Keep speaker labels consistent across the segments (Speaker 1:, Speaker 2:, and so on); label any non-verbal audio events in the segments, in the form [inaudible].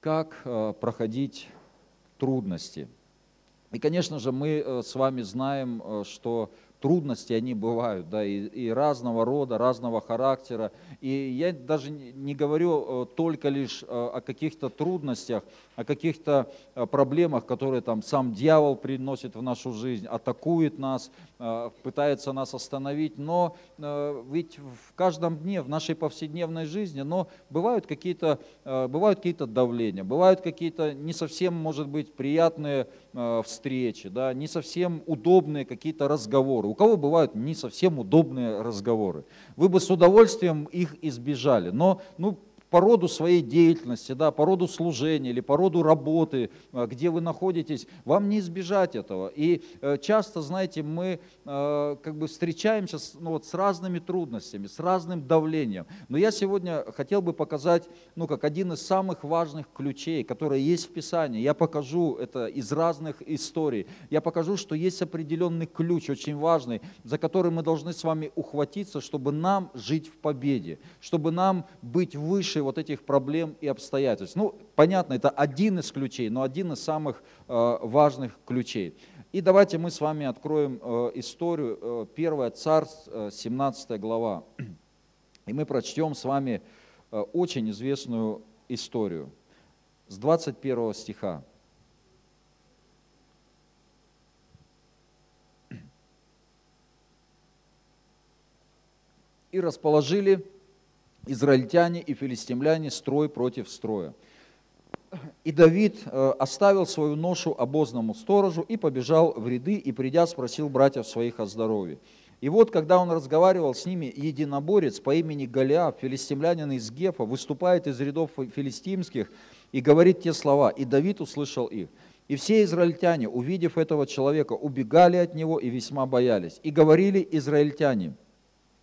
Speaker 1: как э, проходить трудности. И, конечно же, мы э, с вами знаем, э, что трудности они бывают, да, и, и разного рода, разного характера. И я даже не говорю только лишь о каких-то трудностях, о каких-то проблемах, которые там сам дьявол приносит в нашу жизнь, атакует нас, пытается нас остановить, но ведь в каждом дне, в нашей повседневной жизни, но бывают какие-то, бывают какие-то давления, бывают какие-то не совсем, может быть, приятные встречи, да, не совсем удобные какие-то разговоры. У кого бывают не совсем удобные разговоры? Вы бы с удовольствием их избежали, но ну, по роду своей деятельности, да, по роду служения или по роду работы, а, где вы находитесь, вам не избежать этого. И э, часто, знаете, мы э, как бы встречаемся с, ну, вот, с разными трудностями, с разным давлением. Но я сегодня хотел бы показать, ну, как один из самых важных ключей, которые есть в Писании. Я покажу это из разных историй. Я покажу, что есть определенный ключ, очень важный, за который мы должны с вами ухватиться, чтобы нам жить в победе, чтобы нам быть выше выше вот этих проблем и обстоятельств. Ну, понятно, это один из ключей, но один из самых э, важных ключей. И давайте мы с вами откроем э, историю, э, 1 Царств, 17 глава. И мы прочтем с вами очень известную историю с 21 стиха. И расположили израильтяне и филистимляне строй против строя. И Давид э, оставил свою ношу обозному сторожу и побежал в ряды, и придя спросил братьев своих о здоровье. И вот, когда он разговаривал с ними, единоборец по имени Голиаф, филистимлянин из Гефа, выступает из рядов филистимских и говорит те слова, и Давид услышал их. И все израильтяне, увидев этого человека, убегали от него и весьма боялись. И говорили израильтяне –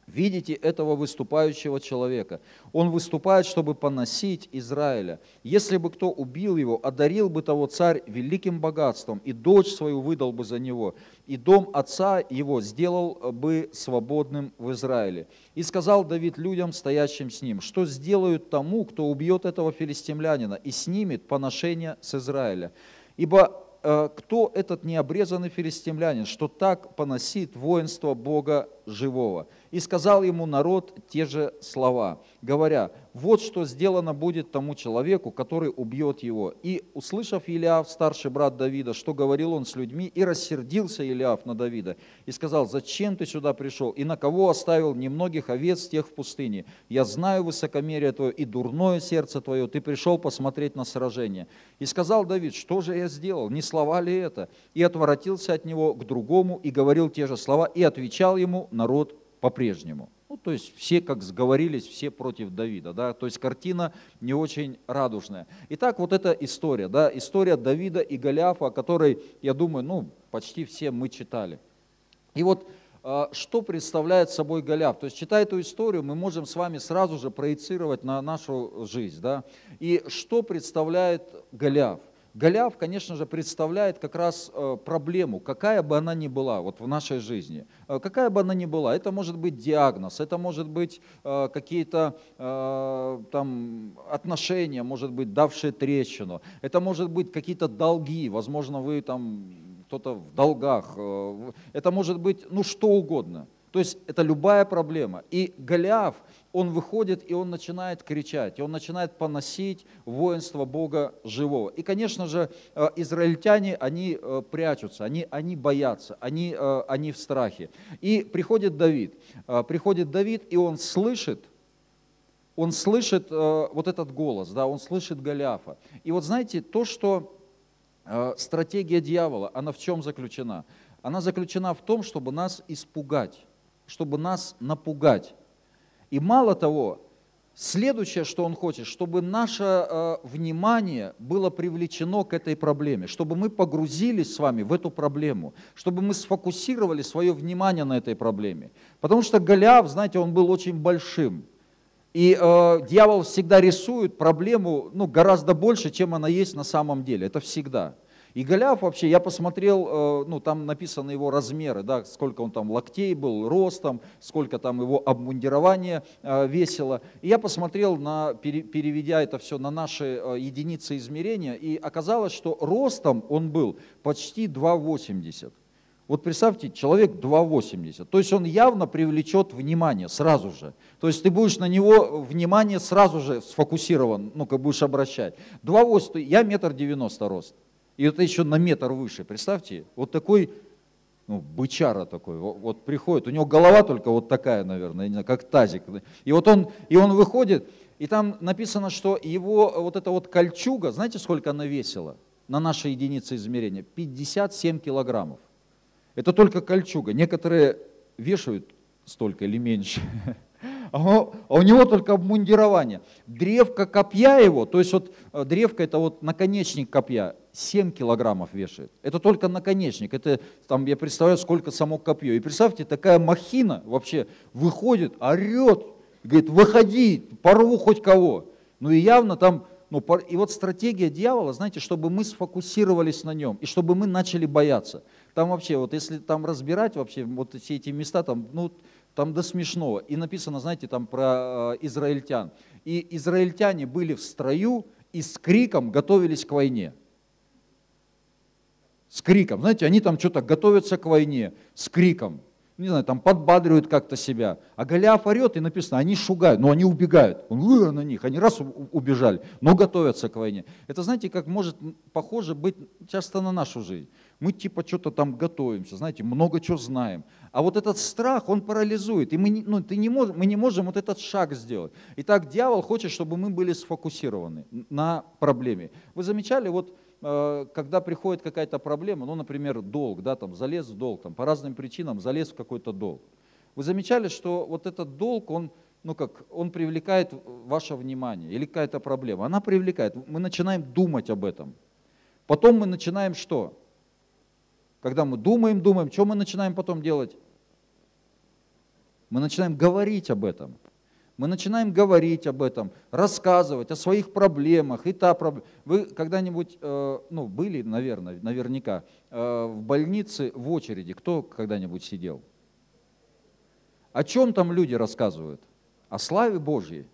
Speaker 1: Видите этого выступающего человека. Он выступает, чтобы поносить Израиля. Если бы кто убил его, одарил бы того царь великим богатством, и дочь свою выдал бы за него, и дом отца его сделал бы свободным в Израиле. И сказал Давид людям, стоящим с ним, что сделают тому, кто убьет этого филистимлянина и снимет поношение с Израиля. Ибо Э, кто этот необрезанный филистимлянин, что так поносит воинство Бога живого. И сказал ему народ те же слова, говоря, вот что сделано будет тому человеку, который убьет его. И услышав Илиав, старший брат Давида, что говорил он с людьми, и рассердился Илиав на Давида, и сказал, зачем ты сюда пришел, и на кого оставил немногих овец тех в пустыне? Я знаю высокомерие твое и дурное сердце твое, ты пришел посмотреть на сражение. И сказал Давид, что же я сделал, не слова ли это? И отворотился от него к другому, и говорил те же слова, и отвечал ему народ по-прежнему. Ну, то есть все, как сговорились, все против Давида. Да? То есть картина не очень радужная. Итак, вот эта история, да? история Давида и Голиафа, о которой, я думаю, ну, почти все мы читали. И вот а, что представляет собой Голиаф? То есть, читая эту историю, мы можем с вами сразу же проецировать на нашу жизнь. Да? И что представляет Голиаф? Голиаф, конечно же, представляет как раз э, проблему, какая бы она ни была вот в нашей жизни. Э, какая бы она ни была, это может быть диагноз, это может быть э, какие-то там отношения, может быть, давшие трещину, это может быть какие-то долги, возможно, вы там кто-то в долгах, это может быть, ну, что угодно. То есть это любая проблема. И Голиаф – он выходит и он начинает кричать, и он начинает поносить воинство Бога живого. И, конечно же, э, израильтяне, они э, прячутся, они, они боятся, они, э, они в страхе. И приходит Давид, приходит Давид, и он слышит, он слышит вот этот голос, да, он слышит Голиафа. И вот знаете, то, что стратегия дьявола, она в чем заключена? Она заключена в том, чтобы нас испугать, чтобы нас напугать. И мало того, следующее, что он хочет, чтобы наше э, внимание было привлечено к этой проблеме, чтобы мы погрузились с вами в эту проблему, чтобы мы сфокусировали свое внимание на этой проблеме. Потому что Голиаф, знаете, он был очень большим. И э, дьявол всегда рисует проблему ну, гораздо больше, чем она есть на самом деле. Это всегда. И Голиаф вообще, я посмотрел, э, ну там написаны его размеры, да, сколько он там локтей был, ростом, сколько там его обмундирование э, весило. И я посмотрел, на, переведя это все на наши единицы измерения, и оказалось, что ростом он был почти 2,80. Вот представьте, человек 2,80. То есть он явно привлечет внимание сразу же. То есть ты будешь на него внимание сразу же сфокусирован, ну как будешь обращать. 2,80, я метр девяносто рост. И это еще на метр выше, представьте. Вот такой, ну, бычара такой, вот, вот приходит, у него голова только вот такая, наверное, не знаю, как тазик. И вот он, и он выходит, и там написано, что его вот эта вот кольчуга, знаете, сколько она весила на нашей единице измерения? 57 килограммов. Это только кольчуга. Некоторые вешают столько или меньше. [laughs] А у, него только обмундирование. Древко копья его, то есть вот э, древко это вот наконечник копья, 7 килограммов вешает. Это только наконечник. Это там я представляю, сколько само копье. И представьте, такая махина вообще выходит, орет, говорит, выходи, порву хоть кого. Ну и явно там ну, и вот стратегия дьявола, знаете, чтобы мы сфокусировались на нем, и чтобы мы начали бояться. Там вообще, вот если там разбирать вообще, вот все эти места, там, ну, там до смешного. И написано, знаете, там про э, израильтян. И израильтяне были в строю и с криком готовились к войне. С криком. Знаете, они там что-то готовятся к войне с криком не знаю, там подбадривают как-то себя. А Голиаф орет, и написано, они шугают, но они убегают. Он на них, они раз убежали, но готовятся к войне. Это, знаете, как может похоже быть часто на нашу жизнь. Мы типа что-то там готовимся, знаете, много чего знаем. А вот этот страх, он парализует, и мы, не, ну, ты не мож, мы не можем вот этот шаг сделать. Итак, дьявол хочет, чтобы мы были сфокусированы на проблеме. Вы замечали, вот Э, когда приходит какая-то проблема, ну, например, долг, да, там, залез в долг, там, по разным причинам залез в какой-то долг. Вы замечали, что вот этот долг, он, ну как, он привлекает ваше внимание, или какая-то проблема, она привлекает, мы начинаем думать об этом. Потом мы начинаем что? Когда мы думаем, думаем, что мы начинаем потом делать? Мы начинаем говорить об этом мы начинаем говорить об этом, рассказывать о своих проблемах и та проблема. Вы когда-нибудь, э, ну, были, наверное, наверняка, э, в больнице в очереди, кто когда-нибудь сидел? О чем там люди рассказывают? О славе Божьей.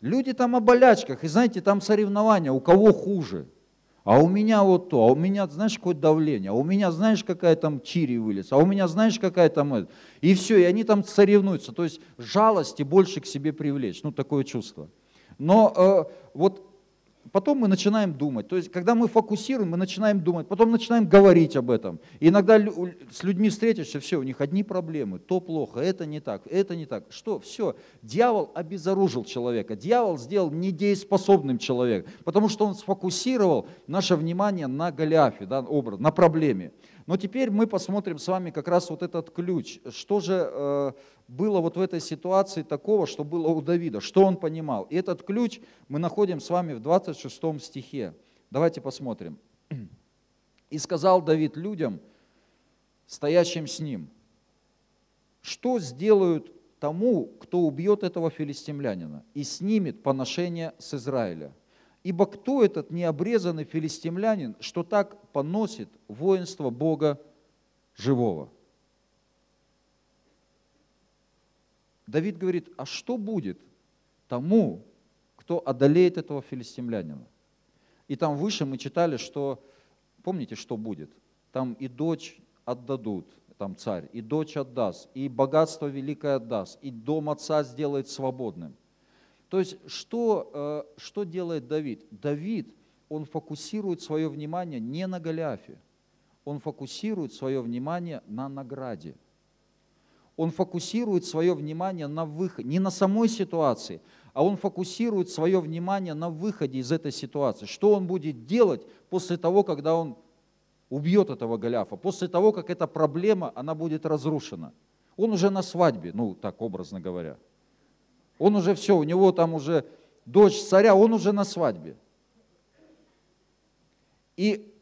Speaker 1: Люди там о болячках, и знаете, там соревнования, у кого хуже – а у меня вот то, а у меня, знаешь, какое давление, а у меня, знаешь, какая там чири вылез, а у меня, знаешь, какая там... И все, и они там соревнуются. То есть жалости больше к себе привлечь, ну, такое чувство. Но э, вот Потом мы начинаем думать. То есть, когда мы фокусируем, мы начинаем думать, потом начинаем говорить об этом. И иногда с людьми встретишься, все, у них одни проблемы, то плохо, это не так, это не так. Что? Все. Дьявол обезоружил человека. Дьявол сделал недееспособным человека, потому что он сфокусировал наше внимание на Голиафе, да, образ, на проблеме. Но теперь мы посмотрим с вами как раз вот этот ключ. Что же э, было вот в этой ситуации такого, что было у Давида, что он понимал. И этот ключ мы находим с вами в 26 стихе. Давайте посмотрим. «И сказал Давид людям, стоящим с ним, что сделают тому, кто убьет этого филистимлянина и снимет поношение с Израиля? Ибо кто этот необрезанный филистимлянин, что так поносит воинство Бога живого?» Давид говорит, а что будет тому, кто одолеет этого филистимлянина? И там выше мы читали, что, помните, что будет? Там и дочь отдадут, там царь, и дочь отдаст, и богатство великое отдаст, и дом отца сделает свободным. То есть что, э, что делает Давид? Давид, он фокусирует свое внимание не на Голиафе, он фокусирует свое внимание на награде – он фокусирует свое внимание на выходе, не на самой ситуации, а он фокусирует свое внимание на выходе из этой ситуации. Что он будет делать после того, когда он убьет этого Голиафа, после того, как эта проблема, она будет разрушена. Он уже на свадьбе, ну так образно говоря. Он уже все, у него там уже дочь царя, он уже на свадьбе. И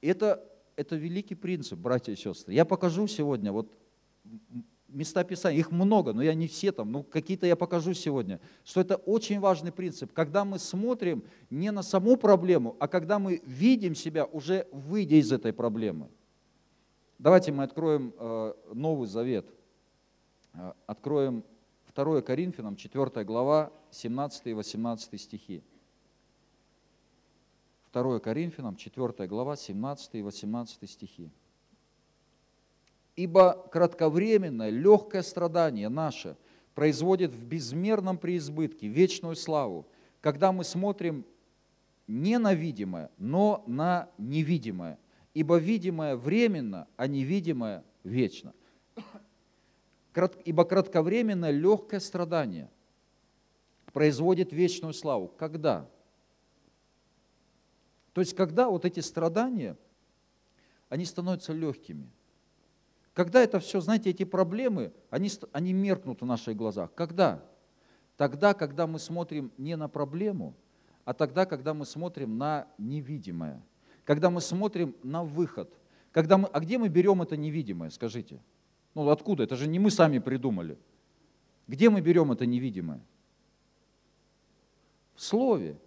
Speaker 1: это, это великий принцип, братья и сестры. Я покажу сегодня вот места Писания, их много, но я не все там, ну какие-то я покажу сегодня, что это очень важный принцип, когда мы смотрим не на саму проблему, а когда мы видим себя уже выйдя из этой проблемы. Давайте мы откроем э, Новый Завет, э, откроем 2 Коринфянам, 4 глава, 17 и 18 стихи. 2 Коринфянам, 4 глава, 17 и 18 стихи. Ибо кратковременное, легкое страдание наше производит в безмерном преизбытке вечную славу, когда мы смотрим не на видимое, но на невидимое. Ибо видимое временно, а невидимое вечно. Ибо кратковременное легкое страдание производит вечную славу. Когда? То есть, когда вот эти страдания, они становятся легкими – когда это все, знаете, эти проблемы, они, они меркнут в наших глазах. Когда? Тогда, когда мы смотрим не на проблему, а тогда, когда мы смотрим на невидимое. Когда мы смотрим на выход. Когда мы, а где мы берем это невидимое, скажите? Ну откуда? Это же не мы сами придумали. Где мы берем это невидимое? В Слове.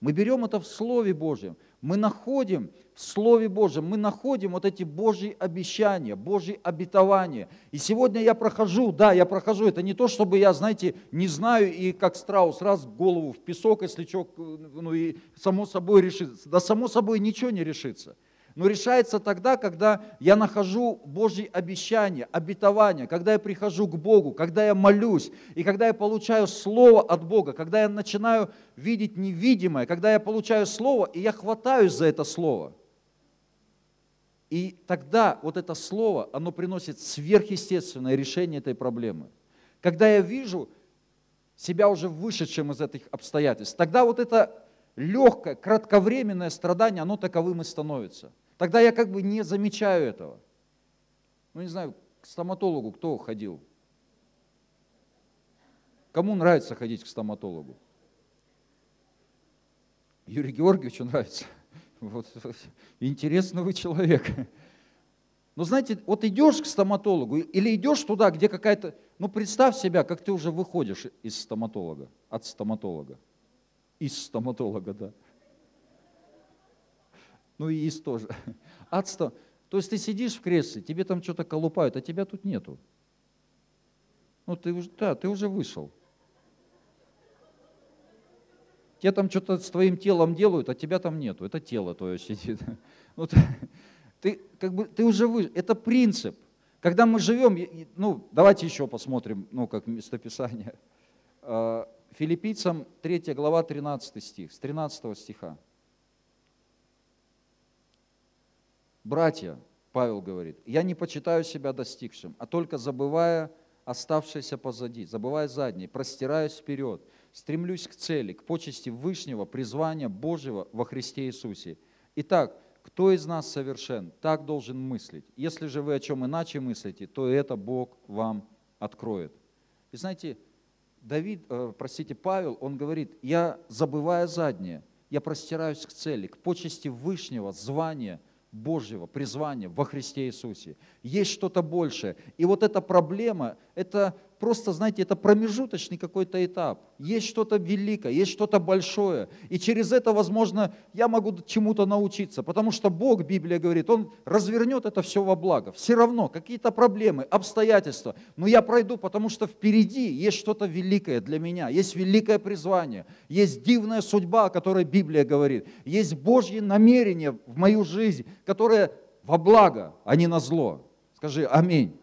Speaker 1: Мы берем это в Слове Божьем мы находим в Слове Божьем, мы находим вот эти Божьи обещания, Божьи обетования. И сегодня я прохожу, да, я прохожу, это не то, чтобы я, знаете, не знаю и как страус раз голову в песок, если что, ну и само собой решится. Да само собой ничего не решится но решается тогда, когда я нахожу Божьи обещания, обетования, когда я прихожу к Богу, когда я молюсь, и когда я получаю Слово от Бога, когда я начинаю видеть невидимое, когда я получаю Слово, и я хватаюсь за это Слово. И тогда вот это Слово, оно приносит сверхъестественное решение этой проблемы. Когда я вижу себя уже вышедшим из этих обстоятельств, тогда вот это легкое, кратковременное страдание, оно таковым и становится. Тогда я как бы не замечаю этого. Ну, не знаю, к стоматологу кто ходил? Кому нравится ходить к стоматологу? Юрию Георгиевичу нравится. [laughs] Вот, интересный вы человек. Но знаете, вот идешь к стоматологу или идешь туда, где какая-то... Ну, представь себя, как ты уже выходишь из стоматолога, от стоматолога из стоматолога, да. Ну и из тоже. [laughs] От сто... То есть ты сидишь в кресле, тебе там что-то колупают, а тебя тут нету. Ну ты уже, да, ты уже вышел. Тебе там что-то с твоим телом делают, а тебя там нету. Это тело твое сидит. [laughs] Ну, ты, ты, как бы, ты уже вышел. Это принцип. Когда мы живем, ну, давайте еще посмотрим, ну, как местописание. А, Филиппийцам 3 глава 13 стих, с 13 стиха. Братья, Павел говорит, я не почитаю себя достигшим, а только забывая оставшееся позади, забывая заднее, простираюсь вперед, стремлюсь к цели, к почести Вышнего, призвания Божьего во Христе Иисусе. Итак, кто из нас совершен, так должен мыслить. Если же вы о чем иначе мыслите, то это Бог вам откроет. И знаете, Давид, э, простите, Павел, он говорит, я забывая заднее, я простираюсь к цели, к почести Вышнего, звания Божьего, призвания во Христе Иисусе. Есть что-то большее. И вот эта проблема, это просто, знаете, это промежуточный какой-то этап. Есть что-то великое, есть что-то большое. И через это, возможно, я могу чему-то научиться. Потому что Бог, Библия говорит, Он развернет это все во благо. Все равно какие-то проблемы, обстоятельства. Но я пройду, потому что впереди есть что-то великое для меня. Есть великое призвание. Есть дивная судьба, о которой Библия говорит. Есть Божье намерение в мою жизнь, которое во благо, а не на зло. Скажи аминь.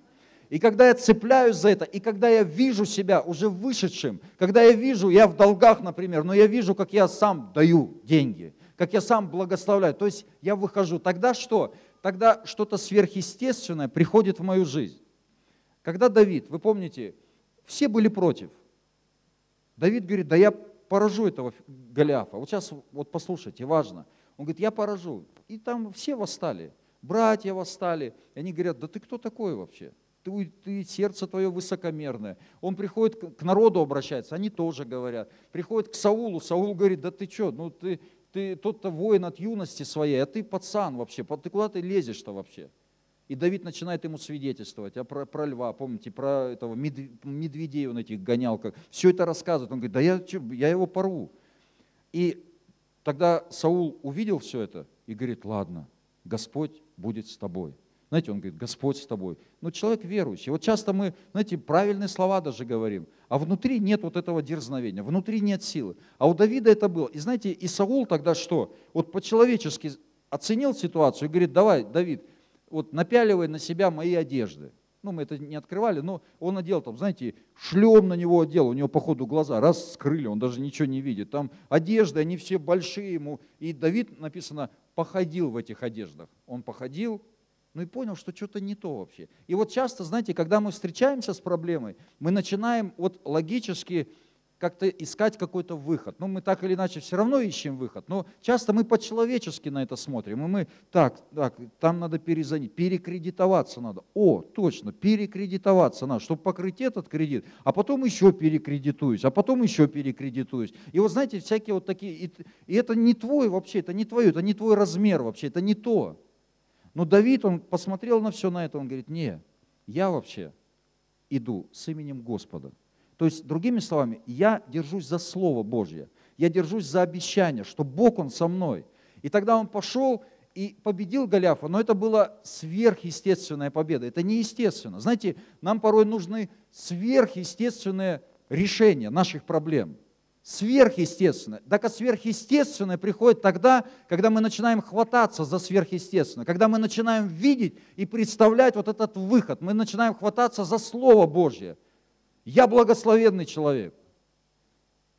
Speaker 1: И когда я цепляюсь за это, и когда я вижу себя уже вышедшим, когда я вижу, я в долгах, например, но я вижу, как я сам даю деньги, как я сам благословляю, то есть я выхожу, тогда что? Тогда что-то сверхъестественное приходит в мою жизнь. Когда Давид, вы помните, все были против. Давид говорит, да я поражу этого Голиафа. Вот сейчас, вот послушайте, важно. Он говорит, я поражу. И там все восстали, братья восстали. И они говорят, да ты кто такой вообще? Ты, ты, сердце твое высокомерное. Он приходит к, народу обращается, они тоже говорят. Приходит к Саулу, Саул говорит, да ты что, ну ты, ты тот-то воин от юности своей, а ты пацан вообще, ты куда ты лезешь-то вообще? И Давид начинает ему свидетельствовать а про, про льва, помните, про этого медведей он этих гонял. Как, все это рассказывает. Он говорит, да я, я его порву. И тогда Саул увидел все это и говорит, ладно, Господь будет с тобой. Знаете, он говорит, Господь с тобой. Ну, человек верующий. Вот часто мы, знаете, правильные слова даже говорим, а внутри нет вот этого дерзновения, внутри нет силы. А у Давида это было. И знаете, и Саул тогда что? Вот по-человечески оценил ситуацию и говорит, давай, Давид, вот напяливай на себя мои одежды. Ну, мы это не открывали, но он надел там, знаете, шлем на него одел, у него по ходу глаза раз скрыли, он даже ничего не видит. Там одежды, они все большие ему. И Давид, написано, походил в этих одеждах. Он походил, ну и понял, что что-то не то вообще. И вот часто, знаете, когда мы встречаемся с проблемой, мы начинаем вот логически как-то искать какой-то выход. Ну, мы так или иначе все равно ищем выход, но часто мы по-человечески на это смотрим. И мы, так, так, там надо перезвонить, перекредитоваться надо. О, точно, перекредитоваться надо, чтобы покрыть этот кредит, а потом еще перекредитуюсь, а потом еще перекредитуюсь. И вот знаете, всякие вот такие, и, и это не твой вообще, это не твое, это не твой размер вообще, это не то. Но Давид, он посмотрел на все на это, он говорит, не, я вообще иду с именем Господа. То есть, другими словами, я держусь за Слово Божье, я держусь за обещание, что Бог, Он со мной. И тогда он пошел и победил Голиафа, но это была сверхъестественная победа, это неестественно. Знаете, нам порой нужны сверхъестественные решения наших проблем – сверхъестественное. Так а сверхъестественное приходит тогда, когда мы начинаем хвататься за сверхъестественное, когда мы начинаем видеть и представлять вот этот выход, мы начинаем хвататься за Слово Божье. Я благословенный человек.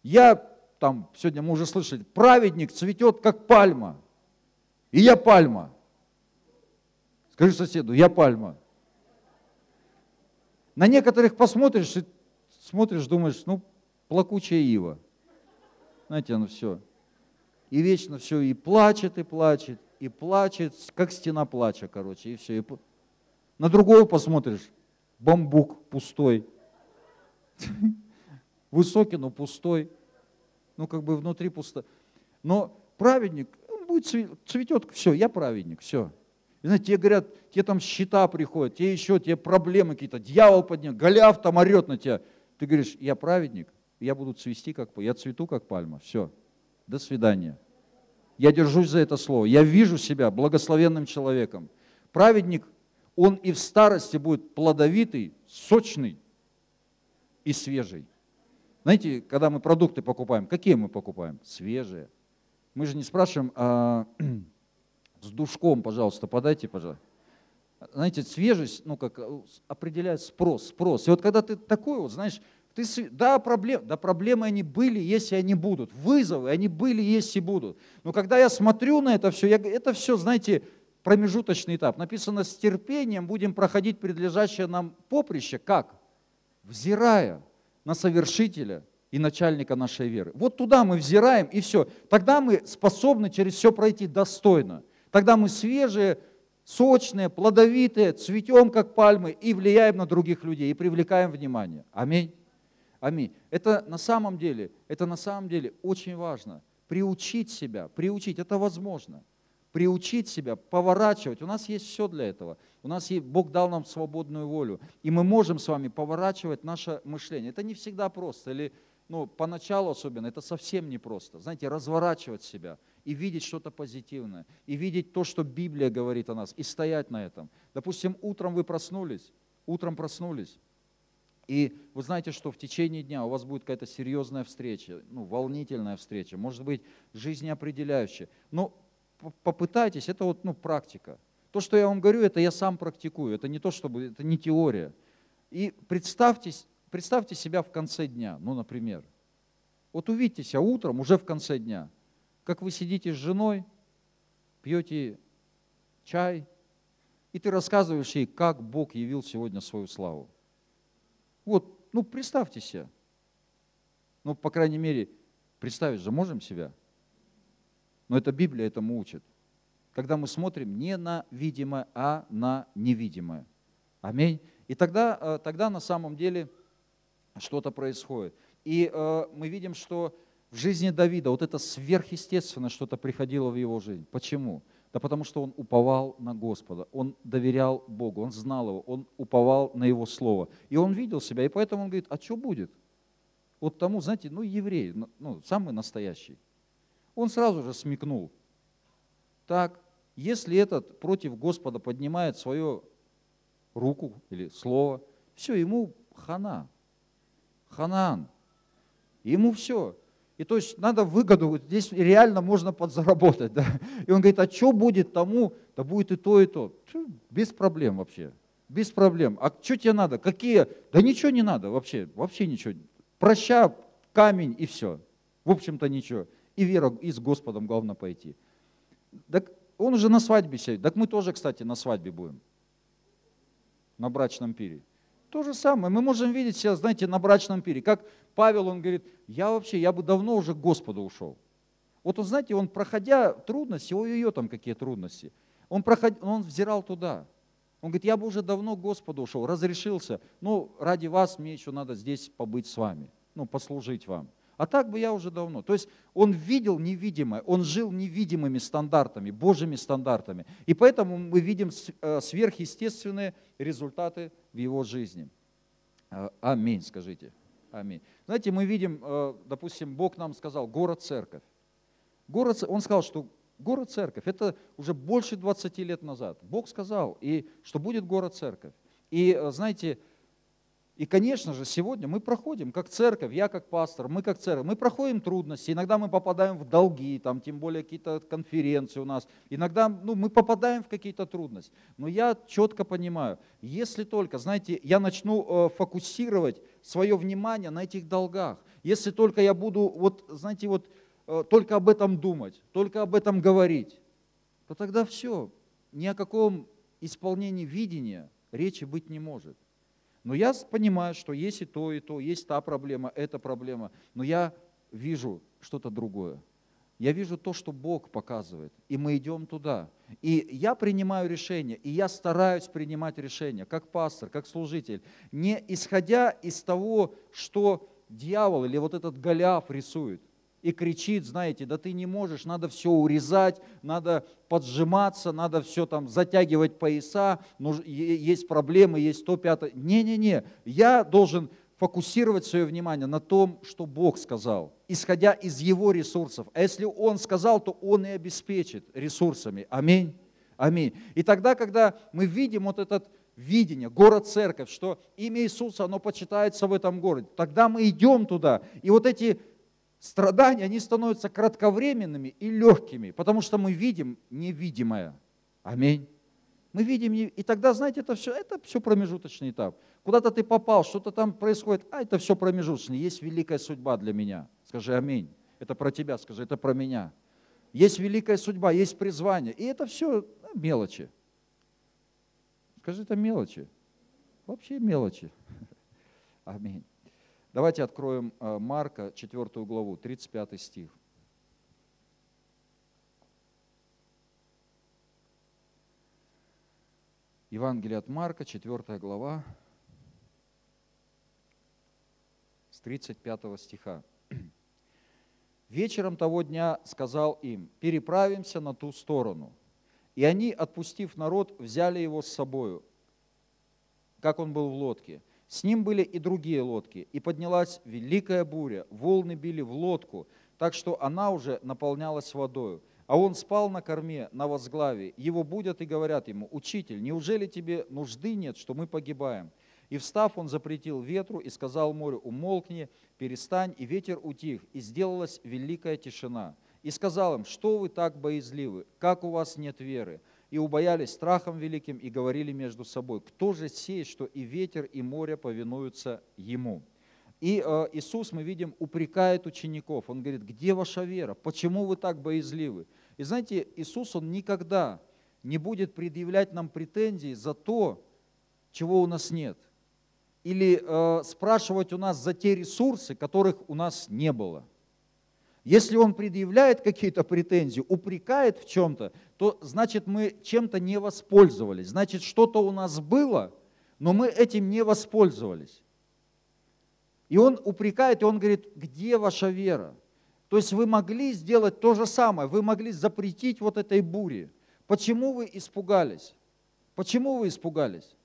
Speaker 1: Я, там, сегодня мы уже слышали, праведник цветет, как пальма. И я пальма. Скажи соседу, я пальма. На некоторых посмотришь и смотришь, думаешь, ну, плакучая ива. Знаете, оно все. И вечно все и плачет, и плачет, и плачет, как стена плача, короче, и все. И... На другого посмотришь, бамбук пустой. [laughs] Высокий, но пустой. Ну, как бы внутри пусто. Но праведник, он будет цветет, все, я праведник, все. И знаете, тебе говорят, тебе там счета приходят, тебе еще, тебе проблемы какие-то, дьявол поднял, Голиаф там орет на тебя. Ты говоришь, я праведник, я буду цвести, как я цвету, как пальма. Все. До свидания. Я держусь за это слово. Я вижу себя благословенным человеком. Праведник, он и в старости будет плодовитый, сочный и свежий. Знаете, когда мы продукты покупаем, какие мы покупаем? Свежие. Мы же не спрашиваем, а, [clears throat] с душком, пожалуйста, подайте, пожалуйста. Знаете, свежесть, ну как, определяет спрос, спрос. И вот когда ты такой вот, знаешь, ты, да, проблем, да, проблемы они были, если они будут. Вызовы они были, если будут. Но когда я смотрю на это все, я, это все, знаете, промежуточный этап. Написано, с терпением будем проходить предлежащее нам поприще. Как? Взирая на совершителя и начальника нашей веры. Вот туда мы взираем, и все. Тогда мы способны через все пройти достойно. Тогда мы свежие, сочные, плодовитые, цветем, как пальмы, и влияем на других людей, и привлекаем внимание. Аминь. Аминь. Это на самом деле, это на самом деле очень важно. Приучить себя, приучить, это возможно. Приучить себя, поворачивать. У нас есть все для этого. У нас есть, Бог дал нам свободную волю. И мы можем с вами поворачивать наше мышление. Это не всегда просто. Или ну, поначалу особенно, это совсем непросто. Знаете, разворачивать себя и видеть что-то позитивное, и видеть то, что Библия говорит о нас, и стоять на этом. Допустим, утром вы проснулись, утром проснулись, и вы знаете, что в течение дня у вас будет какая-то серьезная встреча, ну, волнительная встреча, может быть, жизнеопределяющая. Но попытайтесь, это вот ну, практика. То, что я вам говорю, это я сам практикую, это не то, чтобы, это не теория. И представьте, представьте себя в конце дня, ну, например. Вот увидьте себя утром, уже в конце дня, как вы сидите с женой, пьете чай, и ты рассказываешь ей, как Бог явил сегодня свою славу. Вот, ну представьте себе. Ну, по крайней мере, представить же можем себя. Но это Библия этому учит. Когда мы смотрим не на видимое, а на невидимое. Аминь. И тогда, э, тогда на самом деле что-то происходит. И э, мы видим, что в жизни Давида вот это сверхъестественное что-то приходило в его жизнь. Почему? Да потому что он уповал на Господа, он доверял Богу, он знал его, он уповал на его слово. И он видел себя, и поэтому он говорит, а что будет? Вот тому, знаете, ну еврей, ну, ну самый настоящий. Он сразу же смекнул. Так, если этот против Господа поднимает свою руку или слово, все, ему хана, ханаан, ему все. И то есть надо выгоду, здесь реально можно подзаработать. [laughs] Да? И он говорит, а что будет тому? Да будет и то, и то. Без проблем вообще. Без проблем. А что тебе надо? Какие? Да ничего не надо вообще. Вообще ничего. Проща, камень и все. В общем-то ничего. И вера, и с Господом главное пойти. Так он уже на свадьбе сидит. Так мы тоже, кстати, на свадьбе будем. На брачном пире. То же самое. Мы можем видеть себя, знаете, на брачном пире. Как Павел, он говорит, я вообще, я бы давно уже к Господу ушел. Вот он, знаете, он проходя трудности, ой, ее там какие трудности, он, проход, он взирал туда. Он говорит, я бы уже давно к Господу ушел, разрешился, но ради вас мне еще надо здесь побыть с вами, ну, послужить вам. А так бы я уже давно. То есть он видел невидимое, он жил невидимыми стандартами, Божьими стандартами. И поэтому мы видим э, сверхъестественные результаты в его жизни. Э, аминь, скажите. Аминь. Знаете, мы видим, э, допустим, Бог нам сказал, город-церковь. Город, он сказал, что город-церковь, это уже больше 20 лет назад. Бог сказал, и что будет город-церковь. И знаете, и, конечно же, сегодня мы проходим, как церковь, я как пастор, мы как церковь, мы проходим трудности, иногда мы попадаем в долги, там, тем более какие-то конференции у нас, иногда ну, мы попадаем в какие-то трудности. Но я четко понимаю, если только, знаете, я начну э, фокусировать свое внимание на этих долгах, если только я буду, вот, знаете, вот, э, только об этом думать, только об этом говорить, то тогда все, ни о каком исполнении видения речи быть не может. Но я понимаю, что есть и то, и то, есть та проблема, эта проблема, но я вижу что-то другое. Я вижу то, что Бог показывает, и мы идем туда. И я принимаю решение, и я стараюсь принимать решения, как пастор, как служитель, не исходя из того, что дьявол или вот этот Голиаф рисует и кричит, знаете, да ты не можешь, надо все урезать, надо поджиматься, надо все там затягивать пояса, есть проблемы, есть то, пятое. Не-не-не, я должен фокусировать свое внимание на том, что Бог сказал, исходя из Его ресурсов. А если Он сказал, то Он и обеспечит ресурсами. Аминь. Аминь. И тогда, когда мы видим вот этот видение, город-церковь, что имя Иисуса, оно почитается в этом городе, тогда мы идем туда. И вот эти страдания, они становятся кратковременными и легкими, потому что мы видим невидимое. Аминь. Мы видим, и тогда, знаете, это все, это все промежуточный этап. Куда-то ты попал, что-то там происходит, а это все промежуточный. Есть великая судьба для меня. Скажи аминь. Это про тебя, скажи, это про меня. Есть великая судьба, есть призвание. И это все мелочи. Скажи, это мелочи. Вообще мелочи. [laughs] Аминь. Давайте откроем э, Марка, 4 главу, 35 стих. Евангелие от Марка, 4 глава, с 35 стиха. «Вечером того дня сказал им, переправимся на ту сторону. И они, отпустив народ, взяли его с собою, как он был в лодке. С ним были и другие лодки, и поднялась великая буря, волны били в лодку, так что она уже наполнялась водою. А он спал на корме, на возглаве. Его будят и говорят ему, «Учитель, неужели тебе нужды нет, что мы погибаем?» И встав, он запретил ветру и сказал морю, «Умолкни, перестань». И ветер утих, и сделалась великая тишина. И сказал им, «Что вы так боязливы? Как у вас нет веры?» И убоялись страхом великим и говорили между собой, кто же сей, что и ветер, и море повинуются ему. И э, Иисус, мы видим, упрекает учеников. Он говорит, где ваша вера? Почему вы так боязливы? И знаете, Иисус, Он никогда не будет предъявлять нам претензии за то, чего у нас нет. Или э, спрашивать у нас за те ресурсы, которых у нас не было. Если он предъявляет какие-то претензии, упрекает в чем-то, то значит мы чем-то не воспользовались. Значит, что-то у нас было, но мы этим не воспользовались. И он упрекает, и он говорит, где ваша вера? То есть вы могли сделать то же самое, вы могли запретить вот этой буре, Почему вы испугались? Почему вы испугались?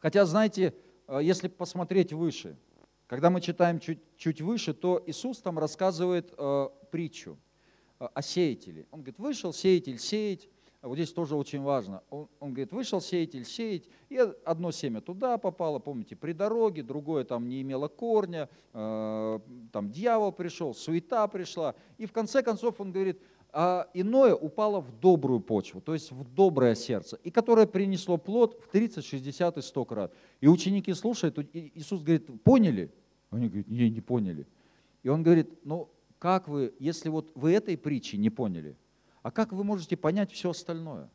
Speaker 1: Хотя, знаете, э, если посмотреть выше, когда мы читаем чуть, чуть выше, то Иисус там рассказывает э, притчу э, о сеятеле. Он говорит, вышел сеятель сеять, а вот здесь тоже очень важно. Он, он говорит, вышел сеятель сеять, и одно семя туда попало, помните, при дороге, другое там не имело корня, э, там дьявол пришел, суета пришла. И в конце концов он говорит, а иное упало в добрую почву, то есть в доброе сердце, и которое принесло плод в 30, 60 и 100 крат. И ученики слушают, Иисус говорит, поняли? Они говорят, не, не поняли. И он говорит, ну как вы, если вот вы этой притчи не поняли, а как вы можете понять все остальное?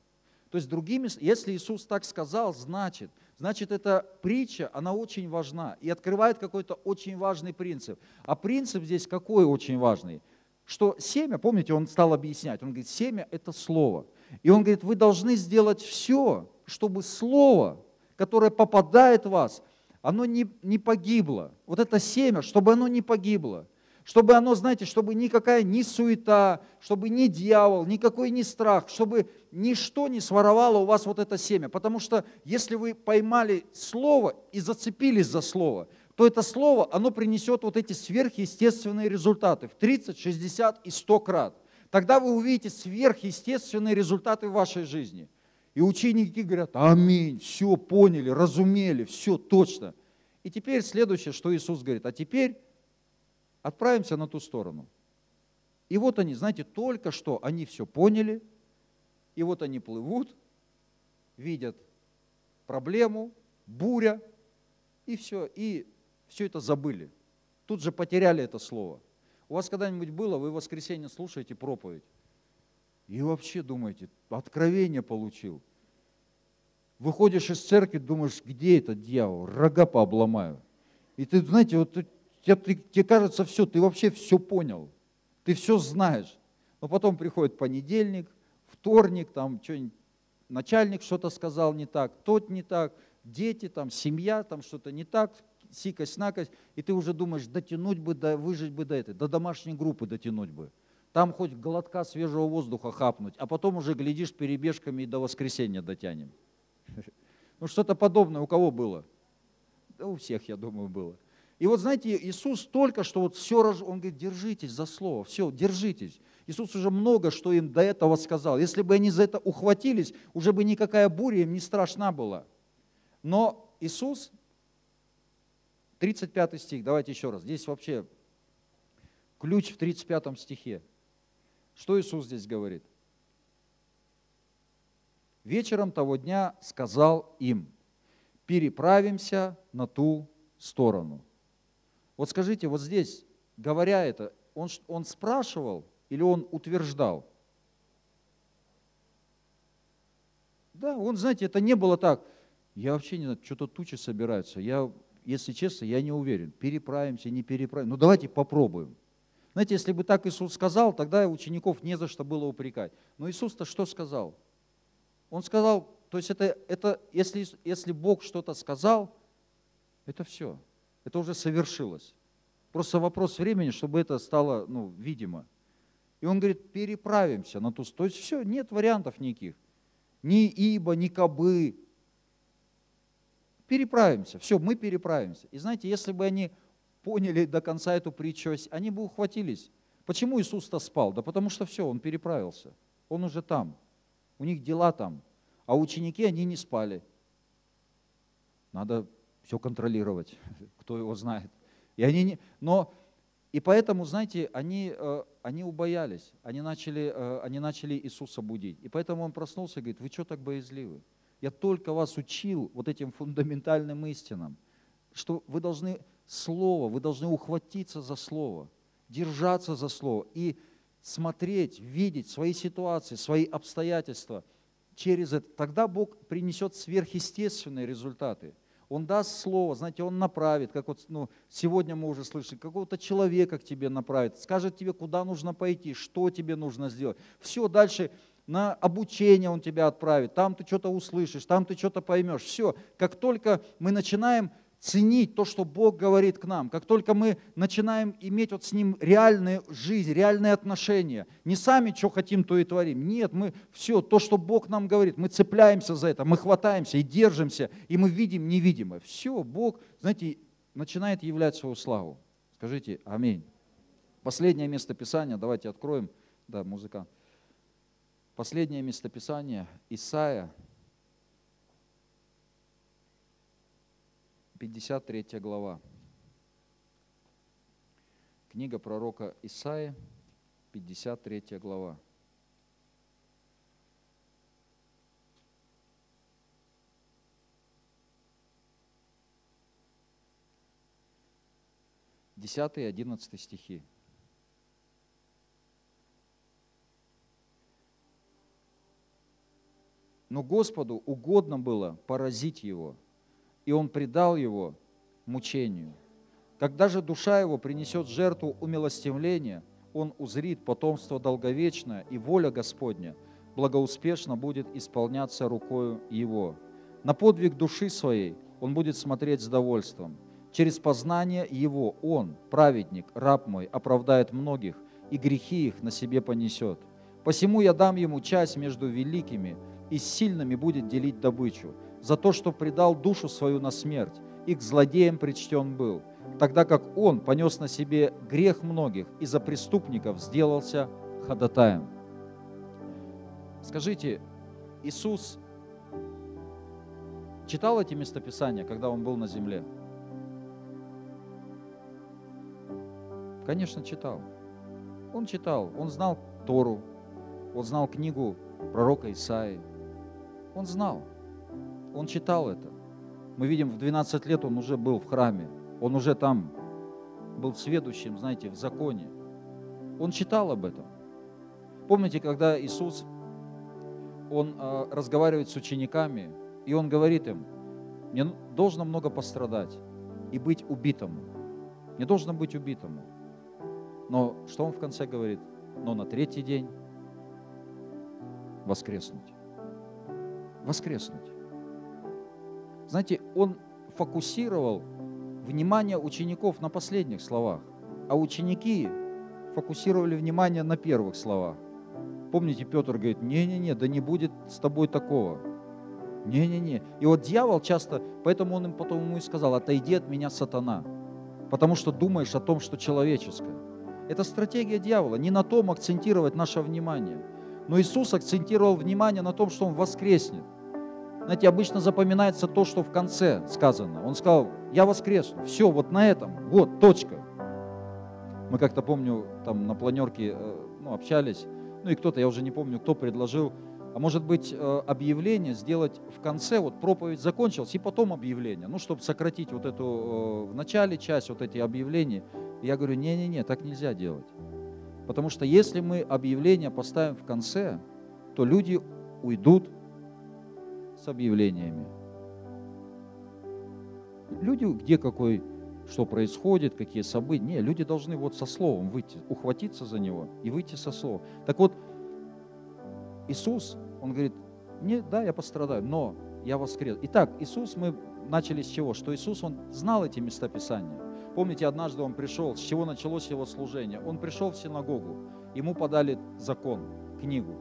Speaker 1: То есть другими, если Иисус так сказал, значит, значит эта притча, она очень важна и открывает какой-то очень важный принцип. А принцип здесь какой очень важный? Что семя, помните, он стал объяснять, он говорит, семя – это слово. И он говорит, вы должны сделать все, чтобы слово, которое попадает в вас, оно не, не погибло. Вот это семя, чтобы оно не погибло чтобы оно, знаете, чтобы никакая ни суета, чтобы ни дьявол, никакой ни страх, чтобы ничто не своровало у вас вот это семя. Потому что если вы поймали слово и зацепились за слово, то это слово, оно принесет вот эти сверхъестественные результаты в 30, 60 и 100 крат. Тогда вы увидите сверхъестественные результаты в вашей жизни. И ученики говорят, аминь, все поняли, разумели, все точно. И теперь следующее, что Иисус говорит, а теперь отправимся на ту сторону. И вот они, знаете, только что они все поняли, и вот они плывут, видят проблему, буря, и все, и все это забыли. Тут же потеряли это слово. У вас когда-нибудь было, вы в воскресенье слушаете проповедь, и вообще думаете, откровение получил. Выходишь из церкви, думаешь, где этот дьявол, рога пообломаю. И ты, знаете, вот Тебе, кажется, все, ты вообще все понял, ты все знаешь. Но потом приходит понедельник, вторник, там что-нибудь, начальник что-то сказал не так, тот не так, дети, там, семья, там что-то не так, сикость, накость, и ты уже думаешь, дотянуть бы, до, выжить бы до этой, до домашней группы дотянуть бы. Там хоть глотка свежего воздуха хапнуть, а потом уже глядишь перебежками и до воскресенья дотянем. [laughs] Ну что-то подобное у кого было? Да у всех, я думаю, было. И вот знаете, Иисус только что вот все, он говорит, держитесь за слово, все, держитесь. Иисус уже много что им до этого сказал. Если бы они за это ухватились, уже бы никакая буря им не страшна была. Но Иисус, 35 стих, давайте еще раз, здесь вообще ключ в 35 стихе. Что Иисус здесь говорит? Вечером того дня сказал им, переправимся на ту сторону. Вот скажите, вот здесь, говоря это, он, он спрашивал или он утверждал? Да, он, знаете, это не было так. Я вообще не знаю, что-то тучи собираются. Я, если честно, я не уверен. Переправимся, не переправимся. Ну давайте попробуем. Знаете, если бы так Иисус сказал, тогда учеников не за что было упрекать. Но Иисус-то что сказал? Он сказал, то есть это, это если, если Бог что-то сказал, это все. Это уже совершилось. Просто вопрос времени, чтобы это стало ну, видимо. И он говорит, переправимся на ту сторону. То есть все, нет вариантов никаких. Ни ибо, ни кобы. Переправимся. Все, мы переправимся. И знаете, если бы они поняли до конца эту притчу, они бы ухватились. Почему Иисус-то спал? Да потому что все, он переправился. Он уже там. У них дела там. А ученики, они не спали. Надо все контролировать, [laughs] кто его знает. И они не, но и поэтому, знаете, они, э, они убоялись, они начали, э, они начали Иисуса будить. И поэтому он проснулся и говорит, вы что так боязливы? Я только вас учил вот этим фундаментальным истинам, что вы должны Слово, вы должны ухватиться за Слово, держаться за Слово и смотреть, видеть свои ситуации, свои обстоятельства через это. Тогда Бог принесет сверхъестественные результаты – он даст слово, знаете, Он направит, как вот ну, сегодня мы уже слышали, какого-то человека к тебе направит, скажет тебе, куда нужно пойти, что тебе нужно сделать. Все, дальше на обучение Он тебя отправит, там ты что-то услышишь, там ты что-то поймешь. Все, как только мы начинаем ценить то, что Бог говорит к нам, как только мы начинаем иметь вот с Ним реальную жизнь, реальные отношения, не сами, что хотим, то и творим. Нет, мы все, то, что Бог нам говорит, мы цепляемся за это, мы хватаемся и держимся, и мы видим невидимое. Все, Бог, знаете, начинает являть свою славу. Скажите аминь. Последнее место Писания, давайте откроем. Да, музыка. Последнее место Писания, Исаия, 53 глава. Книга пророка Исаия, 53 глава. Десятый и одиннадцатый стихи. Но Господу угодно было поразить его, и он предал его мучению. Когда же душа его принесет жертву умилостивления, он узрит потомство долговечное, и воля Господня благоуспешно будет исполняться рукою его. На подвиг души своей он будет смотреть с довольством. Через познание его он, праведник, раб мой, оправдает многих, и грехи их на себе понесет. Посему я дам ему часть между великими, и сильными будет делить добычу, за то, что предал душу свою на смерть, и к злодеям причтен был, тогда как он понес на себе грех многих и за преступников сделался ходатаем. Скажите, Иисус читал эти местописания, когда он был на земле? Конечно, читал. Он читал, он знал Тору, он знал книгу пророка Исаии, он знал, он читал это. Мы видим, в 12 лет он уже был в храме, он уже там был сведущим, знаете, в законе. Он читал об этом. Помните, когда Иисус, он э, разговаривает с учениками, и он говорит им, мне должно много пострадать и быть убитому. Не должно быть убитому. Но что он в конце говорит? Но на третий день воскреснуть воскреснуть. Знаете, он фокусировал внимание учеников на последних словах, а ученики фокусировали внимание на первых словах. Помните, Петр говорит, не-не-не, да не будет с тобой такого. Не-не-не. И вот дьявол часто, поэтому он им потом ему и сказал, отойди от меня, сатана, потому что думаешь о том, что человеческое. Это стратегия дьявола, не на том акцентировать наше внимание. Но Иисус акцентировал внимание на том, что Он воскреснет. Знаете, обычно запоминается то, что в конце сказано. Он сказал, я воскресну. Все, вот на этом, вот, точка. Мы как-то, помню, там на планерке э, ну, общались, ну и кто-то, я уже не помню, кто предложил, а может быть, э, объявление сделать в конце, вот проповедь закончилась, и потом объявление, ну, чтобы сократить вот эту э, в начале часть, вот эти объявления. я говорю, не-не-не, так нельзя делать. Потому что если мы объявление поставим в конце, то люди уйдут объявлениями. Люди, где какой, что происходит, какие события. Не, люди должны вот со словом выйти, ухватиться за него и выйти со словом. Так вот, Иисус, Он говорит, не, да, я пострадаю, но я воскрес. Итак, Иисус, мы начали с чего? Что Иисус, Он знал эти места Писания. Помните, однажды Он пришел, с чего началось Его служение? Он пришел в синагогу, Ему подали закон, книгу.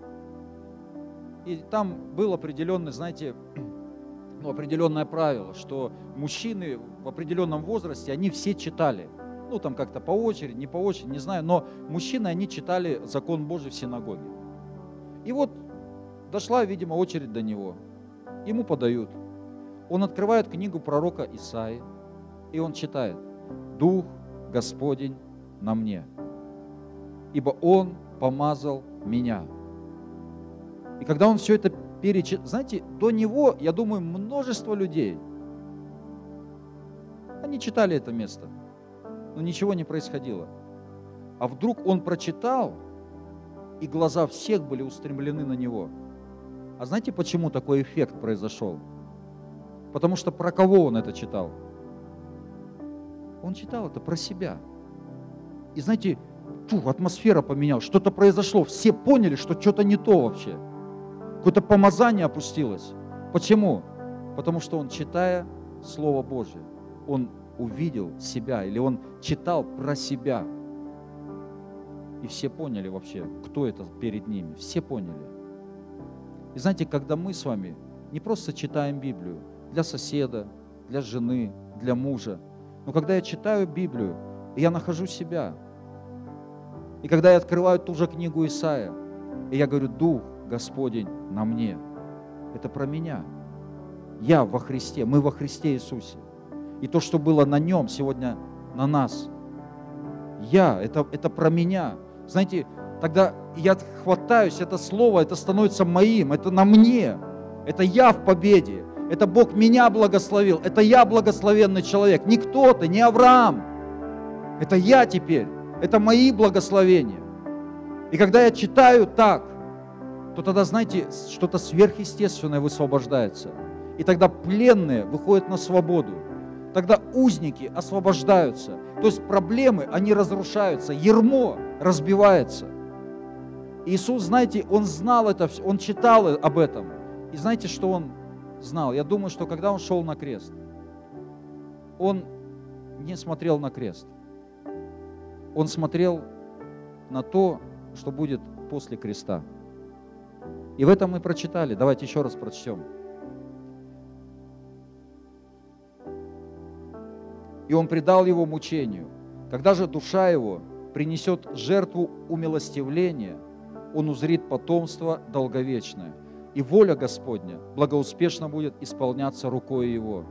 Speaker 1: И там был определенный, знаете, [clears throat] ну, определенное правило, что мужчины в определенном возрасте, они все читали. Ну, там как-то по очереди, не по очереди, не знаю, но мужчины, они читали закон Божий в синагоге. И вот дошла, видимо, очередь до него. Ему подают. Он открывает книгу пророка Исаи, и он читает. «Дух Господень на мне, ибо Он помазал меня» И когда он все это перечитал, знаете, до него, я думаю, множество людей, они читали это место, но ничего не происходило. А вдруг он прочитал, и глаза всех были устремлены на него. А знаете, почему такой эффект произошел? Потому что про кого он это читал? Он читал это про себя. И знаете, фу, атмосфера поменялась, что-то произошло, все поняли, что что-то не то вообще – Какое-то помазание опустилось. Почему? Потому что он, читая Слово Божье, он увидел себя, или он читал про себя. И все поняли вообще, кто это перед ними. Все поняли. И знаете, когда мы с вами не просто читаем Библию для соседа, для жены, для мужа, но когда я читаю Библию, я нахожу себя, и когда я открываю ту же книгу Исаия, и я говорю, Дух Господень на мне, это про меня. Я во Христе, мы во Христе Иисусе. И то, что было на нем, сегодня на нас. Я, это, это про меня. Знаете, тогда я хватаюсь, это слово, это становится моим, это на мне. Это я в победе. Это Бог меня благословил. Это я благословенный человек. Не кто-то, не Авраам. Это я теперь. Это мои благословения. И когда я читаю так, то тогда, знаете, что-то сверхъестественное высвобождается. И тогда пленные выходят на свободу. Тогда узники освобождаются. То есть проблемы, они разрушаются. Ермо разбивается. Иисус, знаете, Он знал это, Он читал об этом. И знаете, что Он знал? Я думаю, что когда Он шел на крест, Он не смотрел на крест. Он смотрел на то, что будет после креста. И в этом мы прочитали. Давайте еще раз прочтем. И он предал его мучению. Когда же душа его принесет жертву умилостивления, он узрит потомство долговечное. И воля Господня благоуспешно будет исполняться рукой его.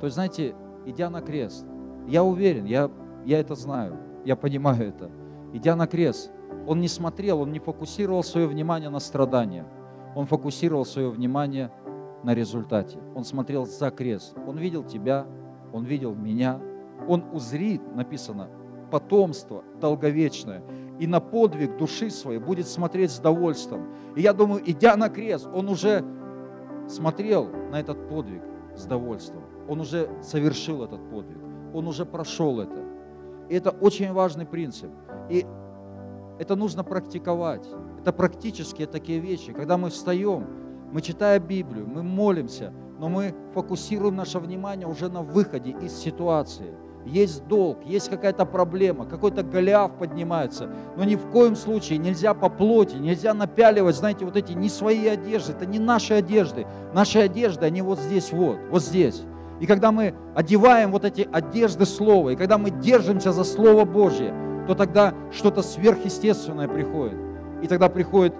Speaker 1: То есть, знаете, идя на крест, я уверен, я, я это знаю, я понимаю это. Идя на крест, он не смотрел, он не фокусировал свое внимание на страдания. Он фокусировал свое внимание на результате. Он смотрел за крест. Он видел тебя, он видел меня. Он узрит, написано, потомство долговечное. И на подвиг души своей будет смотреть с довольством. И я думаю, идя на крест, он уже смотрел на этот подвиг с довольством. Он уже совершил этот подвиг. Он уже прошел это. И это очень важный принцип. И это нужно практиковать. Это практические такие вещи. Когда мы встаем, мы читаем Библию, мы молимся, но мы фокусируем наше внимание уже на выходе из ситуации. Есть долг, есть какая-то проблема, какой-то голиаф поднимается. Но ни в коем случае нельзя по плоти, нельзя напяливать, знаете, вот эти не свои одежды, это не наши одежды. Наши одежды, они вот здесь вот, вот здесь. И когда мы одеваем вот эти одежды Слова, и когда мы держимся за Слово Божье, то тогда что-то сверхъестественное приходит. И тогда приходит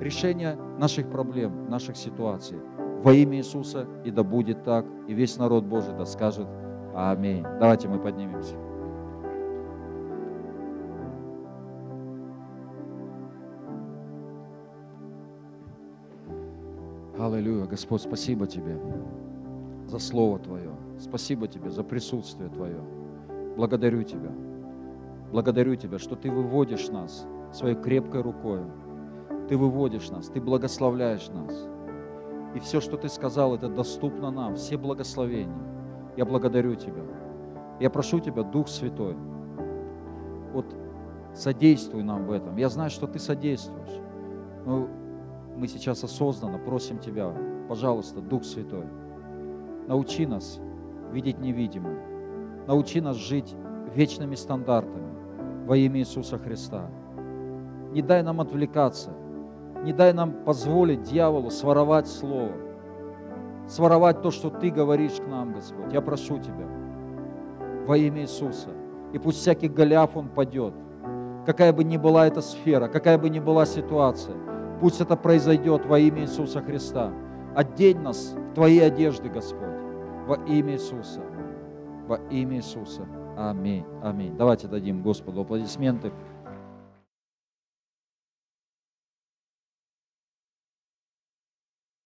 Speaker 1: решение наших проблем, наших ситуаций. Во имя Иисуса, и да будет так, и весь народ Божий да скажет Аминь. Давайте мы поднимемся. Аллилуйя, Господь, спасибо Тебе за Слово Твое. Спасибо Тебе за присутствие Твое. Благодарю Тебя. Благодарю Тебя, что Ты выводишь нас своей крепкой рукой. Ты выводишь нас, Ты благословляешь нас. И все, что Ты сказал, это доступно нам, все благословения. Я благодарю Тебя. Я прошу Тебя, Дух Святой, вот содействуй нам в этом. Я знаю, что Ты содействуешь. Но мы сейчас осознанно просим Тебя, пожалуйста, Дух Святой, научи нас видеть невидимое. Научи нас жить вечными стандартами во имя Иисуса Христа. Не дай нам отвлекаться, не дай нам позволить дьяволу своровать Слово, своровать то, что Ты говоришь к нам, Господь. Я прошу Тебя во имя Иисуса. И пусть всякий Голиаф, он падет. Какая бы ни была эта сфера, какая бы ни была ситуация, пусть это произойдет во имя Иисуса Христа. Одень нас в Твои одежды, Господь, во имя Иисуса. Во имя Иисуса. Аминь. Аминь. Давайте дадим Господу аплодисменты.